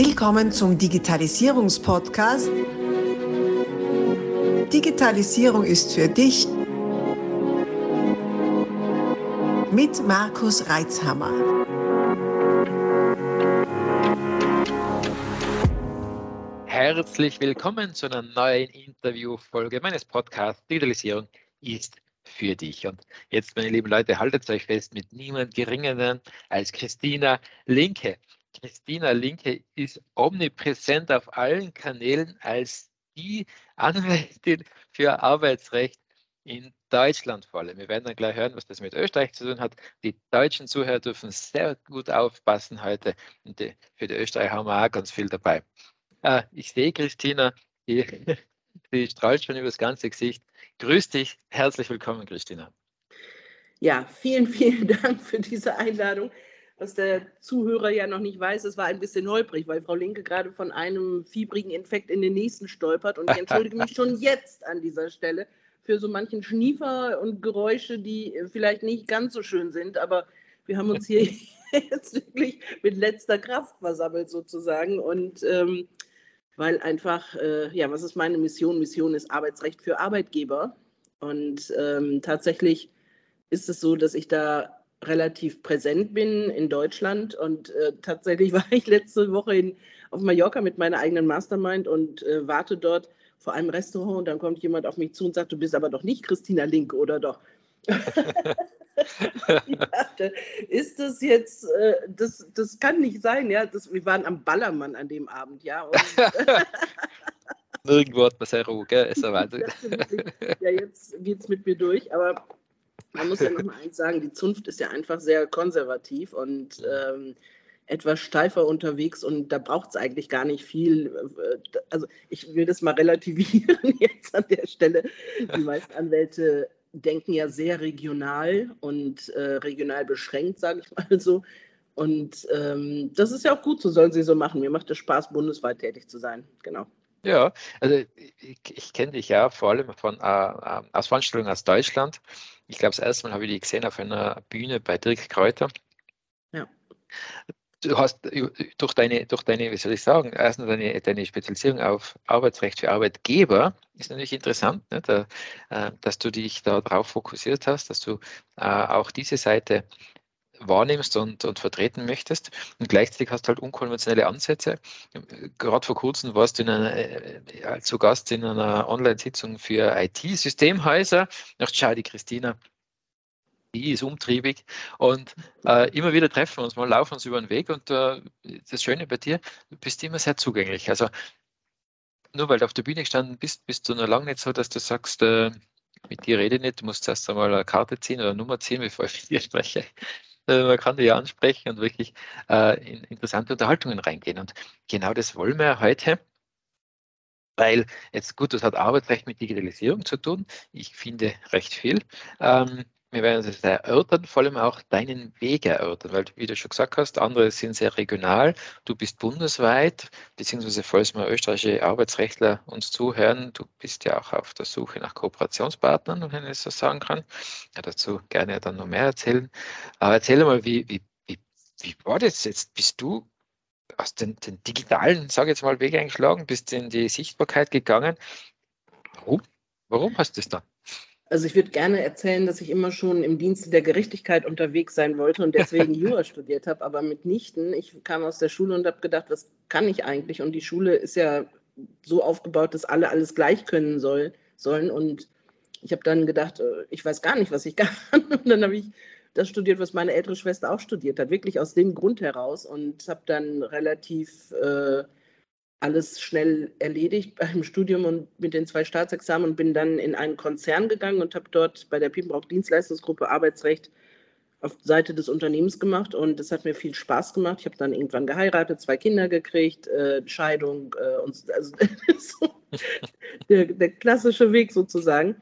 Willkommen zum Digitalisierungspodcast. Digitalisierung ist für dich mit Markus Reitzhammer. Herzlich willkommen zu einer neuen Interviewfolge meines Podcasts Digitalisierung ist für dich. Und jetzt, meine lieben Leute, haltet euch fest mit niemand Geringeren als Christina Linke. Christina Linke ist omnipräsent auf allen Kanälen als die Anwältin für Arbeitsrecht in Deutschland vor allem. Wir werden dann gleich hören, was das mit Österreich zu tun hat. Die deutschen Zuhörer dürfen sehr gut aufpassen heute. Und die, für die Österreicher haben wir auch ganz viel dabei. Äh, ich sehe Christina, die, die strahlt schon über das ganze Gesicht. Grüß dich, herzlich willkommen, Christina. Ja, vielen, vielen Dank für diese Einladung. Was der Zuhörer ja noch nicht weiß, es war ein bisschen holprig, weil Frau Linke gerade von einem fiebrigen Infekt in den nächsten stolpert. Und ich entschuldige mich schon jetzt an dieser Stelle für so manchen Schniefer und Geräusche, die vielleicht nicht ganz so schön sind. Aber wir haben uns hier jetzt wirklich mit letzter Kraft versammelt sozusagen. Und ähm, weil einfach, äh, ja, was ist meine Mission? Mission ist Arbeitsrecht für Arbeitgeber. Und ähm, tatsächlich ist es so, dass ich da relativ präsent bin in Deutschland. Und äh, tatsächlich war ich letzte Woche in, auf Mallorca mit meiner eigenen Mastermind und äh, warte dort vor einem Restaurant. Und dann kommt jemand auf mich zu und sagt, du bist aber doch nicht Christina Link, oder doch? dachte, ist das jetzt, äh, das, das kann nicht sein, ja. Das, wir waren am Ballermann an dem Abend, ja. Und, Irgendwo hat man sehr Ruhe, gell? Ist ja Wahnsinn. ja, jetzt geht es mit mir durch, aber man muss ja noch mal eins sagen, die Zunft ist ja einfach sehr konservativ und ähm, etwas steifer unterwegs und da braucht es eigentlich gar nicht viel. Äh, also ich will das mal relativieren jetzt an der Stelle. Die meisten Anwälte denken ja sehr regional und äh, regional beschränkt, sage ich mal so. Und ähm, das ist ja auch gut, so sollen sie so machen. Mir macht es Spaß, bundesweit tätig zu sein. Genau. Ja, also ich, ich kenne dich ja vor allem von, äh, äh aus Veranstaltungen aus Deutschland. Ich glaube, das erste Mal habe ich dich gesehen auf einer Bühne bei Dirk Kräuter. Ja du hast äh, durch deine, durch deine, wie soll ich sagen, erstens deine, deine Spezialisierung auf Arbeitsrecht für Arbeitgeber ist natürlich interessant, ne, da, äh, dass du dich darauf fokussiert hast, dass du äh, auch diese Seite wahrnimmst und, und vertreten möchtest. Und gleichzeitig hast du halt unkonventionelle Ansätze. Gerade vor kurzem warst du in einer, äh, zu Gast in einer Online-Sitzung für IT-Systemhäuser. Ach, schau, die Christina die ist umtriebig und äh, immer wieder treffen wir uns mal, laufen uns über den Weg und äh, das Schöne bei dir, du bist immer sehr zugänglich. Also nur weil du auf der Bühne gestanden bist, bist du noch lange nicht so, dass du sagst, äh, mit dir rede ich nicht, du musst erst einmal eine Karte ziehen oder eine Nummer ziehen, bevor ich mit dir spreche. Äh, man kann dich ansprechen und wirklich äh, in interessante Unterhaltungen reingehen. Und genau das wollen wir heute weil jetzt gut, das hat Arbeitsrecht mit Digitalisierung zu tun. Ich finde recht viel. Ähm, wir werden es erörtern, vor allem auch deinen Weg erörtern, weil, wie du schon gesagt hast, andere sind sehr regional. Du bist bundesweit, beziehungsweise falls mal österreichische Arbeitsrechtler uns zuhören, du bist ja auch auf der Suche nach Kooperationspartnern, wenn ich so sagen kann. Ja, dazu gerne dann noch mehr erzählen. Aber erzähl mal, wie, wie, wie, wie war das jetzt? Bist du aus den, den digitalen, sage ich jetzt mal, Weg eingeschlagen, bist in die Sichtbarkeit gegangen? Warum? Warum hast du das dann? Also ich würde gerne erzählen, dass ich immer schon im Dienste der Gerechtigkeit unterwegs sein wollte und deswegen Jura studiert habe, aber mitnichten. Ich kam aus der Schule und habe gedacht, was kann ich eigentlich? Und die Schule ist ja so aufgebaut, dass alle alles gleich können soll, sollen. Und ich habe dann gedacht, äh, ich weiß gar nicht, was ich kann. Und dann habe ich das studiert, was meine ältere Schwester auch studiert hat, wirklich aus dem Grund heraus und habe dann relativ äh, alles schnell erledigt beim Studium und mit den zwei Staatsexamen und bin dann in einen Konzern gegangen und habe dort bei der Piepenbrock Dienstleistungsgruppe Arbeitsrecht auf Seite des Unternehmens gemacht und das hat mir viel Spaß gemacht. Ich habe dann irgendwann geheiratet, zwei Kinder gekriegt, äh, Scheidung äh, und also so der, der, klassische Weg sozusagen.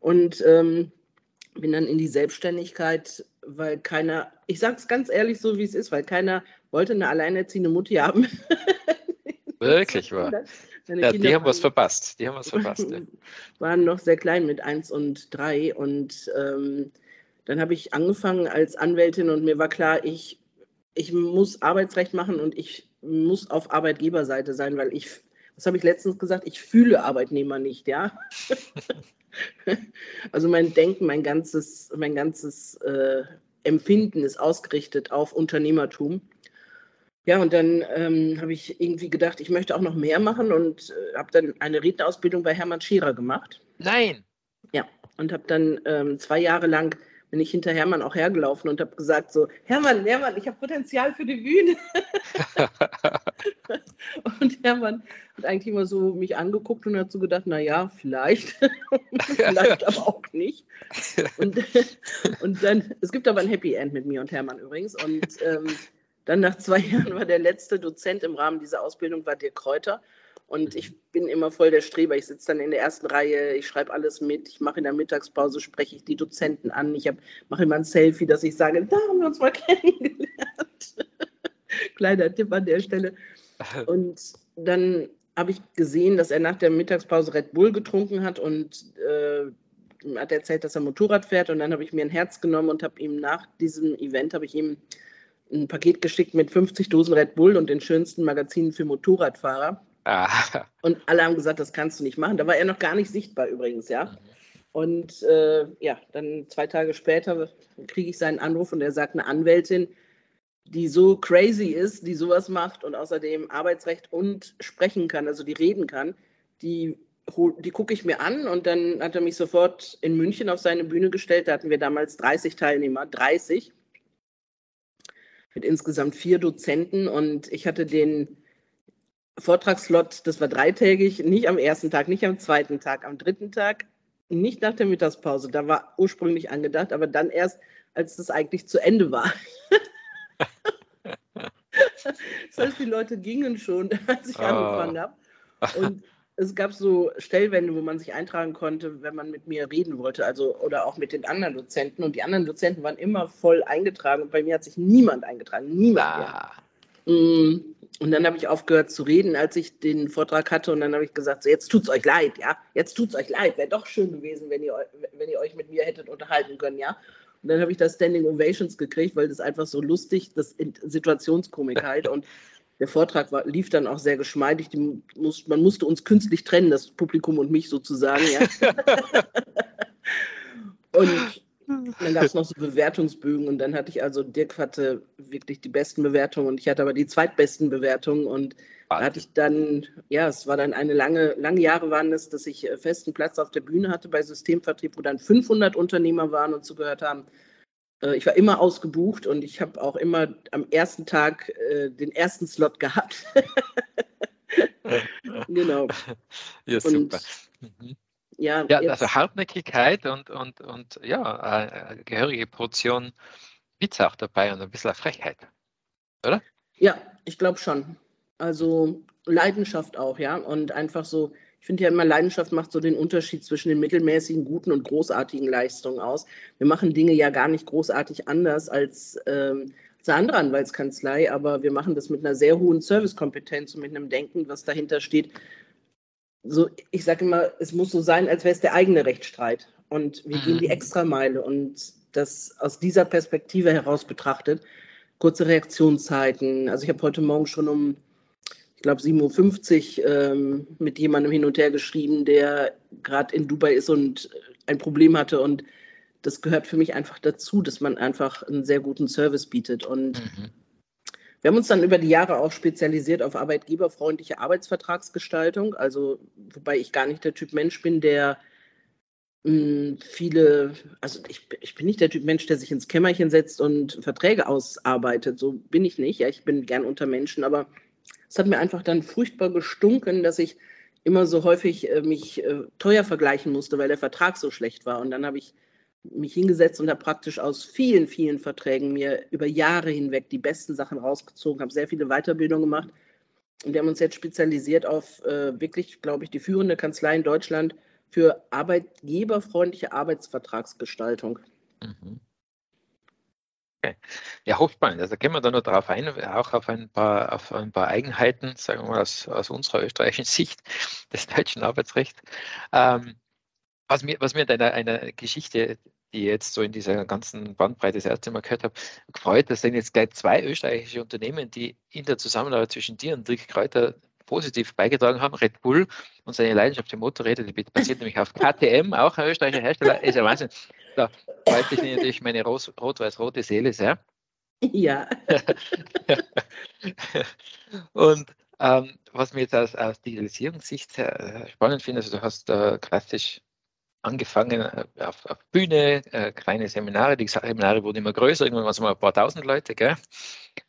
Und ähm, bin dann in die Selbstständigkeit, weil keiner, ich sage es ganz ehrlich so, wie es ist, weil keiner wollte eine alleinerziehende Mutti haben. Wirklich wahr. Ja, die haben was verpasst. Die haben was verpasst. Ja. Waren noch sehr klein mit eins und drei. Und ähm, dann habe ich angefangen als Anwältin und mir war klar, ich ich muss Arbeitsrecht machen und ich muss auf Arbeitgeberseite sein, weil ich, was habe ich letztens gesagt, ich fühle Arbeitnehmer nicht, ja. also mein Denken, mein ganzes, mein ganzes äh, Empfinden ist ausgerichtet auf Unternehmertum. Ja, und dann ähm, habe ich irgendwie gedacht, ich möchte auch noch mehr machen und äh, habe dann eine Rednerausbildung bei Hermann Scherer gemacht. Nein. Ja, und habe dann ähm, zwei Jahre lang bin ich hinter Hermann auch hergelaufen und habe gesagt so, Hermann, Hermann, ich habe Potenzial für die Bühne. und Hermann hat eigentlich immer so mich angeguckt und hat so gedacht, na ja, vielleicht, vielleicht aber auch nicht. Und, und dann, es gibt aber ein Happy End mit mir und Hermann übrigens. Und ähm, dann nach zwei Jahren war der letzte Dozent im Rahmen dieser Ausbildung, war Dirk Kräuter. Und mhm. ich bin immer voll der Streber. Ich sitze dann in der ersten Reihe, ich schreibe alles mit, ich mache in der Mittagspause, spreche ich die Dozenten an, ich mache immer ein Selfie, dass ich sage, da haben wir uns mal kennengelernt. Kleiner Tipp an der Stelle. Und dann habe ich gesehen, dass er nach der Mittagspause Red Bull getrunken hat und äh, hat erzählt, dass er Motorrad fährt. Und dann habe ich mir ein Herz genommen und habe ihm nach diesem Event habe ich ihm ein Paket geschickt mit 50 Dosen Red Bull und den schönsten Magazinen für Motorradfahrer. Ah. Und alle haben gesagt, das kannst du nicht machen. Da war er noch gar nicht sichtbar übrigens, ja. Mhm. Und äh, ja, dann zwei Tage später kriege ich seinen Anruf und er sagt, eine Anwältin, die so crazy ist, die sowas macht und außerdem Arbeitsrecht und sprechen kann, also die reden kann, die, die gucke ich mir an und dann hat er mich sofort in München auf seine Bühne gestellt. Da hatten wir damals 30 Teilnehmer, 30 mit insgesamt vier Dozenten und ich hatte den Vortragslot, das war dreitägig, nicht am ersten Tag, nicht am zweiten Tag, am dritten Tag, nicht nach der Mittagspause. Da war ursprünglich angedacht, aber dann erst, als das eigentlich zu Ende war. das heißt, die Leute gingen schon, als ich oh. angefangen habe. Und es gab so Stellwände, wo man sich eintragen konnte, wenn man mit mir reden wollte, also oder auch mit den anderen Dozenten. Und die anderen Dozenten waren immer voll eingetragen und bei mir hat sich niemand eingetragen, niemand. Ah. Mm, und dann habe ich aufgehört zu reden, als ich den Vortrag hatte. Und dann habe ich gesagt, so, jetzt es euch leid, ja, jetzt tut es euch leid. Wäre doch schön gewesen, wenn ihr, wenn ihr euch mit mir hättet unterhalten können, ja. Und dann habe ich das Standing Ovations gekriegt, weil das einfach so lustig, das Situationskomik halt. Und der Vortrag war, lief dann auch sehr geschmeidig. Muss, man musste uns künstlich trennen, das Publikum und mich sozusagen. Ja. und dann gab es noch so Bewertungsbögen und dann hatte ich also, Dirk hatte wirklich die besten Bewertungen und ich hatte aber die zweitbesten Bewertungen und da hatte ich dann, ja, es war dann eine lange, lange Jahre waren es, dass ich äh, festen Platz auf der Bühne hatte bei Systemvertrieb, wo dann 500 Unternehmer waren und zugehört haben. Äh, ich war immer ausgebucht und ich habe auch immer am ersten Tag äh, den ersten Slot gehabt. genau. Ja, super. Und, mhm. Ja, ja also Hartnäckigkeit und, und, und ja, eine gehörige Portion Witz auch dabei und ein bisschen Frechheit, oder? Ja, ich glaube schon. Also Leidenschaft auch, ja. Und einfach so, ich finde ja immer, Leidenschaft macht so den Unterschied zwischen den mittelmäßigen, guten und großartigen Leistungen aus. Wir machen Dinge ja gar nicht großartig anders als, ähm, als eine andere Anwaltskanzlei, aber wir machen das mit einer sehr hohen Servicekompetenz und mit einem Denken, was dahinter steht. So, ich sage immer, es muss so sein, als wäre es der eigene Rechtsstreit. Und wir mhm. gehen die mhm. Extrameile und das aus dieser Perspektive heraus betrachtet. Kurze Reaktionszeiten. Also ich habe heute Morgen schon um ich glaube, 7.50 Uhr ähm, mit jemandem hin und her geschrieben, der gerade in Dubai ist und ein Problem hatte. Und das gehört für mich einfach dazu, dass man einfach einen sehr guten Service bietet. Und mhm. wir haben uns dann über die Jahre auch spezialisiert auf arbeitgeberfreundliche Arbeitsvertragsgestaltung. Also, wobei ich gar nicht der Typ Mensch bin, der mh, hm, viele, also ich, ich bin nicht der Typ Mensch, der sich ins Kämmerchen setzt und Verträge ausarbeitet. So bin ich nicht. Ja, ich bin gern unter Menschen, aber es hat mir einfach dann furchtbar gestunken, dass ich immer so häufig äh, mich äh, teuer vergleichen musste, weil der Vertrag so schlecht war. Und dann habe ich mich hingesetzt und habe praktisch aus vielen, vielen Verträgen mir über Jahre hinweg die besten Sachen rausgezogen, habe sehr viele Weiterbildungen gemacht. Und wir haben uns jetzt spezialisiert auf äh, wirklich, glaube ich, die führende Kanzlei in Deutschland für arbeitgeberfreundliche Arbeitsvertragsgestaltung. Mhm. Okay. Ja, hochspannend. Also gehen wir da noch darauf ein, auch auf ein paar, auf ein paar Eigenheiten, sagen wir mal aus, aus unserer österreichischen Sicht des deutschen Arbeitsrechts. Ähm, was mir, was mir in deiner einer Geschichte die jetzt so in dieser ganzen Bandbreite das erste Mal gehört habe, gefreut. Das sind jetzt gleich zwei österreichische Unternehmen, die in der Zusammenarbeit zwischen dir und Dirk Kräuter positiv beigetragen haben. Red Bull und seine Leidenschaft für Motorräder, die basiert nämlich auf KTM, auch ein österreichischer Hersteller, ist ja Wahnsinn. Da freut sich natürlich meine rot-weiß-rote Seele sehr. Ja. und ähm, was mir jetzt aus, aus Digitalisierungssicht sehr spannend finde, also du hast äh, klassisch angefangen äh, auf, auf Bühne, äh, kleine Seminare, die Seminare wurden immer größer, irgendwann waren es mal ein paar tausend Leute, gell?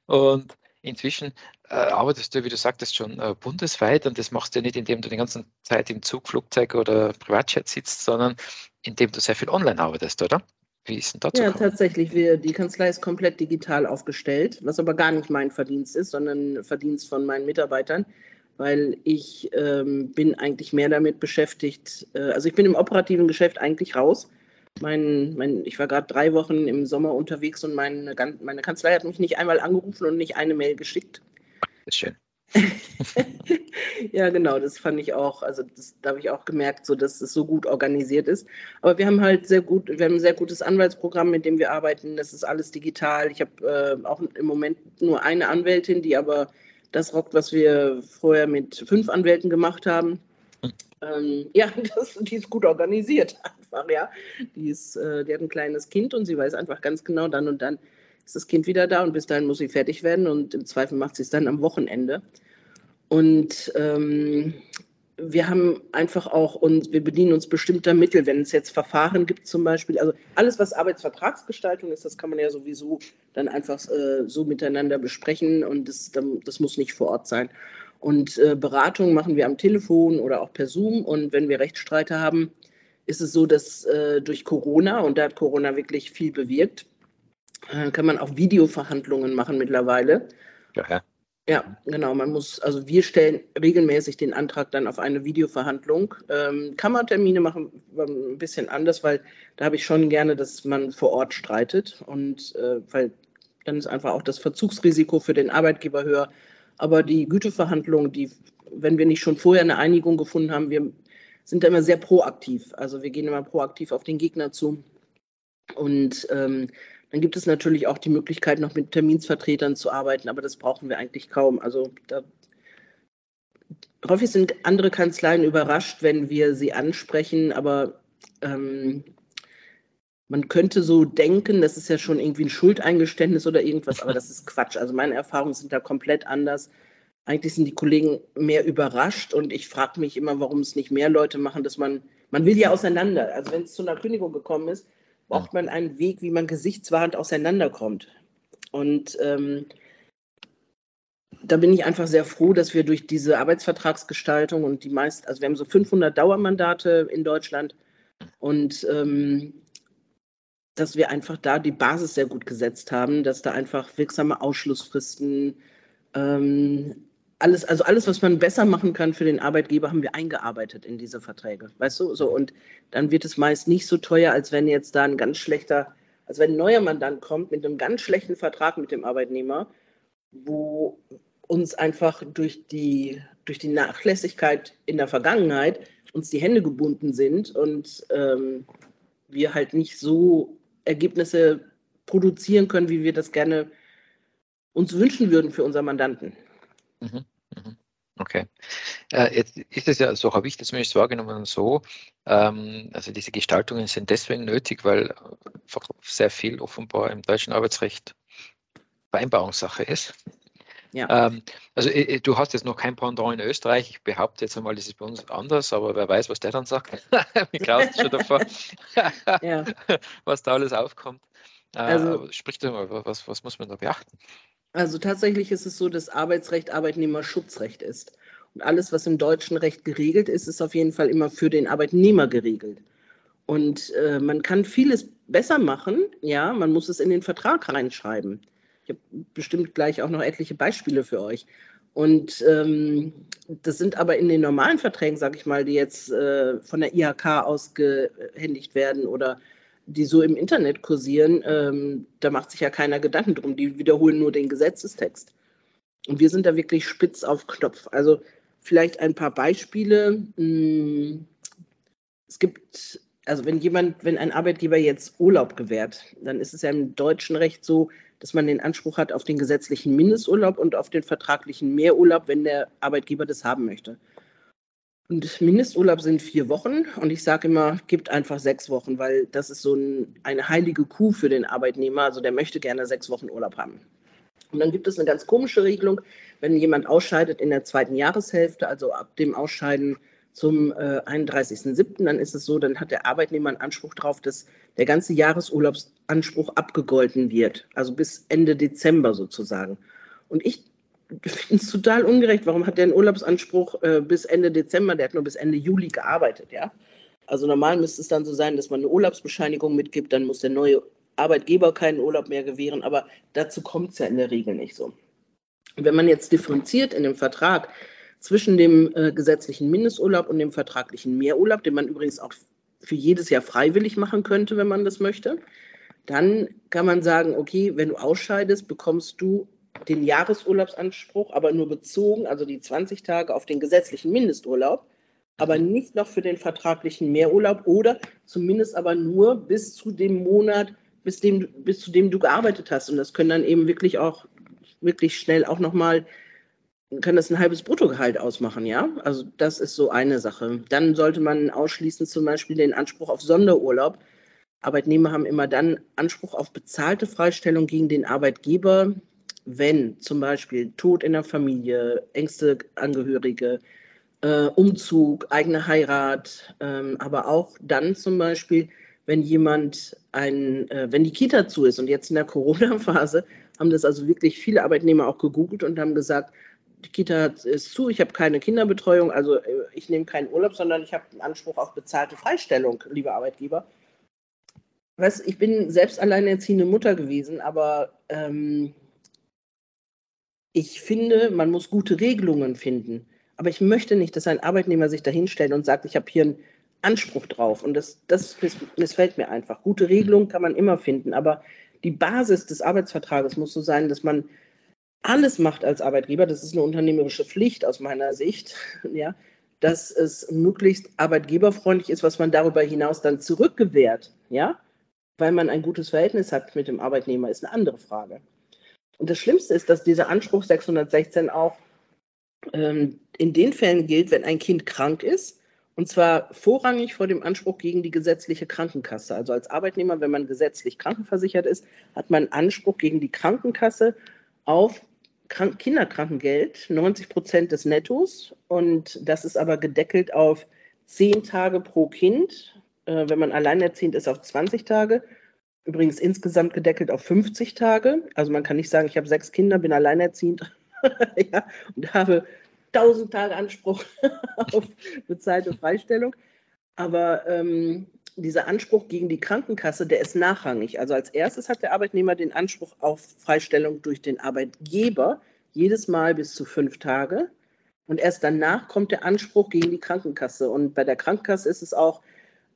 Und inzwischen arbeitest du, wie du sagtest, schon äh, bundesweit und das machst du nicht, indem du die ganze Zeit im Zug, Flugzeug oder Privatjet sitzt, sondern indem du sehr viel online arbeitest, oder? Wie ist denn dazu? Ja, gekommen? tatsächlich. Wir, die Kanzlei ist komplett digital aufgestellt, was aber gar nicht mein Verdienst ist, sondern Verdienst von meinen Mitarbeitern, weil ich ähm, bin eigentlich mehr damit beschäftigt. Äh, also ich bin im operativen Geschäft eigentlich raus. Mein, mein, ich war gerade drei Wochen im Sommer unterwegs und meine, meine Kanzlei hat mich nicht einmal angerufen und nicht eine Mail geschickt. Ist schön. ja, genau, das fand ich auch, also das, da habe ich auch gemerkt, so dass es so gut organisiert ist. Aber wir haben halt sehr gut, wir haben ein sehr gutes Anwaltsprogramm, mit dem wir arbeiten. Das ist alles digital. Ich habe äh, auch im Moment nur eine Anwältin, die aber das rockt, was wir vorher mit fünf Anwälten gemacht haben. Hm. Ähm, ja, das, die ist gut organisiert einfach, ja. Die, ist, äh, die hat ein kleines Kind und sie weiß einfach ganz genau, dann und dann ist das Kind wieder da und bis dahin muss sie fertig werden und im Zweifel macht sie es dann am Wochenende. Und ähm, wir haben einfach auch uns, wir bedienen uns bestimmter Mittel, wenn es jetzt Verfahren gibt zum Beispiel, also alles, was Arbeitsvertragsgestaltung ist, das kann man ja sowieso dann einfach äh, so miteinander besprechen und das, das muss nicht vor Ort sein. Und äh, Beratung machen wir am Telefon oder auch per Zoom und wenn wir Rechtsstreite haben, ist es so, dass äh, durch Corona, und da hat Corona wirklich viel bewirkt, äh, kann man auch Videoverhandlungen machen mittlerweile. Ja, ja. Ja, genau. Man muss, also wir stellen regelmäßig den Antrag dann auf eine Videoverhandlung. Ähm, Kammertermine machen ein bisschen anders, weil da habe ich schon gerne, dass man vor Ort streitet und äh, weil dann ist einfach auch das Verzugsrisiko für den Arbeitgeber höher. Aber die Güteverhandlungen, die, wenn wir nicht schon vorher eine Einigung gefunden haben, wir sind da immer sehr proaktiv. Also wir gehen immer proaktiv auf den Gegner zu und ähm, dann gibt es natürlich auch die Möglichkeit, noch mit Terminsvertretern zu arbeiten, aber das brauchen wir eigentlich kaum. Also da, häufig sind andere Kanzleien überrascht, wenn wir sie ansprechen, aber ähm, man könnte so denken, das ist ja schon irgendwie ein Schuldeingeständnis oder irgendwas, aber das ist Quatsch. Also meine Erfahrungen sind da komplett anders. Eigentlich sind die Kollegen mehr überrascht und ich frage mich immer, warum es nicht mehr Leute machen, dass man, man will ja auseinander. Also wenn es zu einer Kündigung gekommen ist, braucht man einen Weg, wie man gesichtswahrend auseinanderkommt. Und ähm, da bin ich einfach sehr froh, dass wir durch diese Arbeitsvertragsgestaltung und die meist, also wir haben so 500 Dauermandate in Deutschland und ähm, dass wir einfach da die Basis sehr gut gesetzt haben, dass da einfach wirksame Ausschlussfristen, ähm, alles, also alles, was man besser machen kann für den Arbeitgeber, haben wir eingearbeitet in diese Verträge. Weißt du? So, und dann wird es meist nicht so teuer, als wenn jetzt da ein ganz schlechter, als wenn ein neuer Mandant kommt mit einem ganz schlechten Vertrag mit dem Arbeitnehmer, wo uns einfach durch die, durch die Nachlässigkeit in der Vergangenheit uns die Hände gebunden sind und ähm, wir halt nicht so Ergebnisse produzieren können, wie wir das gerne uns wünschen würden für unseren Mandanten. Mhm. Okay. Äh, jetzt ist es ja, so habe ich das zumindest wahrgenommen, so, ähm, also diese Gestaltungen sind deswegen nötig, weil sehr viel offenbar im deutschen Arbeitsrecht Vereinbarungssache ist. Ja. Ähm, also äh, du hast jetzt noch kein Pendant in Österreich. Ich behaupte jetzt einmal, das ist bei uns anders, aber wer weiß, was der dann sagt. Mir graust schon davor, ja. was da alles aufkommt. Äh, also, sprich doch mal, was, was muss man da beachten? Also tatsächlich ist es so, dass Arbeitsrecht Arbeitnehmerschutzrecht ist. Und alles, was im deutschen Recht geregelt ist, ist auf jeden Fall immer für den Arbeitnehmer geregelt. Und äh, man kann vieles besser machen, ja, man muss es in den Vertrag reinschreiben. Ich habe bestimmt gleich auch noch etliche Beispiele für euch. Und ähm, das sind aber in den normalen Verträgen, sage ich mal, die jetzt äh, von der IHK ausgehändigt werden oder die so im Internet kursieren, ähm, da macht sich ja keiner Gedanken drum. Die wiederholen nur den Gesetzestext. Und wir sind da wirklich spitz auf Knopf. Also vielleicht ein paar Beispiele. Hm, es gibt, also wenn jemand, wenn ein Arbeitgeber jetzt Urlaub gewährt, dann ist es ja im deutschen Recht so, dass man den Anspruch hat auf den gesetzlichen Mindesturlaub und auf den vertraglichen Mehrurlaub, wenn der Arbeitgeber das haben möchte. Und Mindesturlaub sind vier Wochen und ich sage immer, gibt einfach sechs Wochen, weil das ist so ein, eine heilige Kuh für den Arbeitnehmer. Also der möchte gerne sechs Wochen Urlaub haben. Und dann gibt es eine ganz komische Regelung, wenn jemand ausscheidet in der zweiten Jahreshälfte, also ab dem Ausscheiden zum äh, 31.07., dann ist es so, dann hat der Arbeitnehmer einen Anspruch darauf, dass der ganze Jahresurlaubsanspruch abgegolten wird, also bis Ende Dezember sozusagen. Und ich finde es total ungerecht. Warum hat der einen Urlaubsanspruch äh, bis Ende Dezember? Der hat nur bis Ende Juli gearbeitet, ja. Also normal müsste es dann so sein, dass man eine Urlaubsbescheinigung mitgibt, dann muss der neue Arbeitgeber keinen Urlaub mehr gewähren, aber dazu kommt es ja in der Regel nicht so. wenn man jetzt differenziert in dem Vertrag zwischen dem äh, gesetzlichen Mindesturlaub und dem vertraglichen Mehrurlaub, den man übrigens auch für jedes Jahr freiwillig machen könnte, wenn man das möchte, dann kann man sagen, okay, wenn du ausscheidest, bekommst du den Jahresurlaubsanspruch, aber nur bezogen, also die 20 Tage auf den gesetzlichen Mindesturlaub, aber nicht noch für den vertraglichen Mehrurlaub oder zumindest aber nur bis zu dem Monat, bis, dem, bis zu dem du gearbeitet hast. Und das können dann eben wirklich auch wirklich schnell auch nochmal, kann das ein halbes Bruttogehalt ausmachen, ja? Also das ist so eine Sache. Dann sollte man ausschließen zum Beispiel den Anspruch auf Sonderurlaub. Arbeitnehmer haben immer dann Anspruch auf bezahlte Freistellung gegen den Arbeitgeber, wenn zum Beispiel Tod in der Familie, engste Angehörige, äh, Umzug, eigene Heirat, ähm, aber auch dann zum Beispiel, wenn jemand ein, äh, wenn die Kita zu ist und jetzt in der Corona-Phase haben das also wirklich viele Arbeitnehmer auch gegoogelt und haben gesagt, die Kita ist zu, ich habe keine Kinderbetreuung, also äh, ich nehme keinen Urlaub, sondern ich habe einen Anspruch auf bezahlte Freistellung, liebe Arbeitgeber. Weißt, ich bin selbst alleinerziehende Mutter gewesen, aber ähm, ich finde, man muss gute Regelungen finden. Aber ich möchte nicht, dass ein Arbeitnehmer sich dahinstellt und sagt, ich habe hier einen Anspruch drauf. Und das, das missfällt mir einfach. Gute Regelungen kann man immer finden, aber die Basis des Arbeitsvertrages muss so sein, dass man alles macht als Arbeitgeber. Das ist eine unternehmerische Pflicht aus meiner Sicht, ja, dass es möglichst arbeitgeberfreundlich ist, was man darüber hinaus dann zurückgewährt, ja, weil man ein gutes Verhältnis hat mit dem Arbeitnehmer, ist eine andere Frage. Und das Schlimmste ist, dass dieser Anspruch 616 auch ähm, in den Fällen gilt, wenn ein Kind krank ist, und zwar vorrangig vor dem Anspruch gegen die gesetzliche Krankenkasse. Also als Arbeitnehmer, wenn man gesetzlich krankenversichert ist, hat man Anspruch gegen die Krankenkasse auf Kinderkrankengeld, 90 Prozent des Nettos. Und das ist aber gedeckelt auf 10 Tage pro Kind. Äh, wenn man alleinerziehend ist, auf 20 Tage. Übrigens insgesamt gedeckelt auf 50 Tage. Also man kann nicht sagen, ich habe sechs Kinder, bin alleinerziehend ja, und habe 1000 Tage Anspruch auf bezahlte Freistellung. Aber ähm, dieser Anspruch gegen die Krankenkasse, der ist nachrangig. Also als erstes hat der Arbeitnehmer den Anspruch auf Freistellung durch den Arbeitgeber, jedes Mal bis zu fünf Tage. Und erst danach kommt der Anspruch gegen die Krankenkasse. Und bei der Krankenkasse ist es auch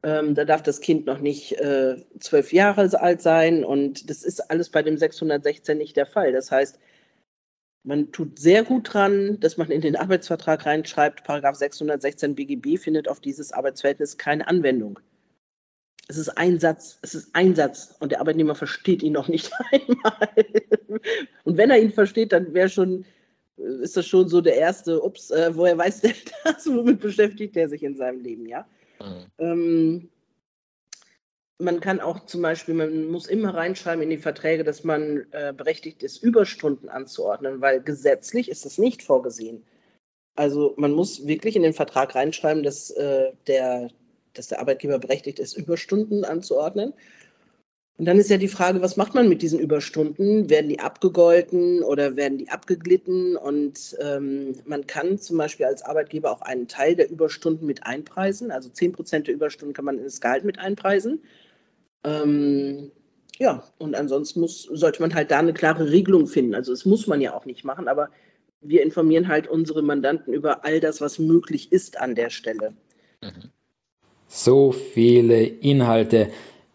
ähm, da darf das Kind noch nicht äh, zwölf Jahre alt sein und das ist alles bei dem 616 nicht der Fall. Das heißt, man tut sehr gut dran, dass man in den Arbeitsvertrag reinschreibt, Paragraph 616 BGB findet auf dieses Arbeitsverhältnis keine Anwendung. Es ist ein Satz, es ist ein Satz und der Arbeitnehmer versteht ihn noch nicht einmal. Und wenn er ihn versteht, dann wäre schon, ist das schon so der erste, ups, äh, woher weiß der das, womit beschäftigt er sich in seinem Leben, ja? Mhm. Ähm, man kann auch zum Beispiel, man muss immer reinschreiben in die Verträge, dass man äh, berechtigt ist, Überstunden anzuordnen, weil gesetzlich ist das nicht vorgesehen. Also man muss wirklich in den Vertrag reinschreiben, dass, äh, der, dass der Arbeitgeber berechtigt ist, Überstunden anzuordnen. Und dann ist ja die Frage, was macht man mit diesen Überstunden? Werden die abgegolten oder werden die abgeglitten? Und ähm, man kann zum Beispiel als Arbeitgeber auch einen Teil der Überstunden mit einpreisen. Also 10 Prozent der Überstunden kann man ins Gehalt mit einpreisen. Ähm, ja, und ansonsten muss, sollte man halt da eine klare Regelung finden. Also das muss man ja auch nicht machen, aber wir informieren halt unsere Mandanten über all das, was möglich ist an der Stelle. Mhm. So viele Inhalte.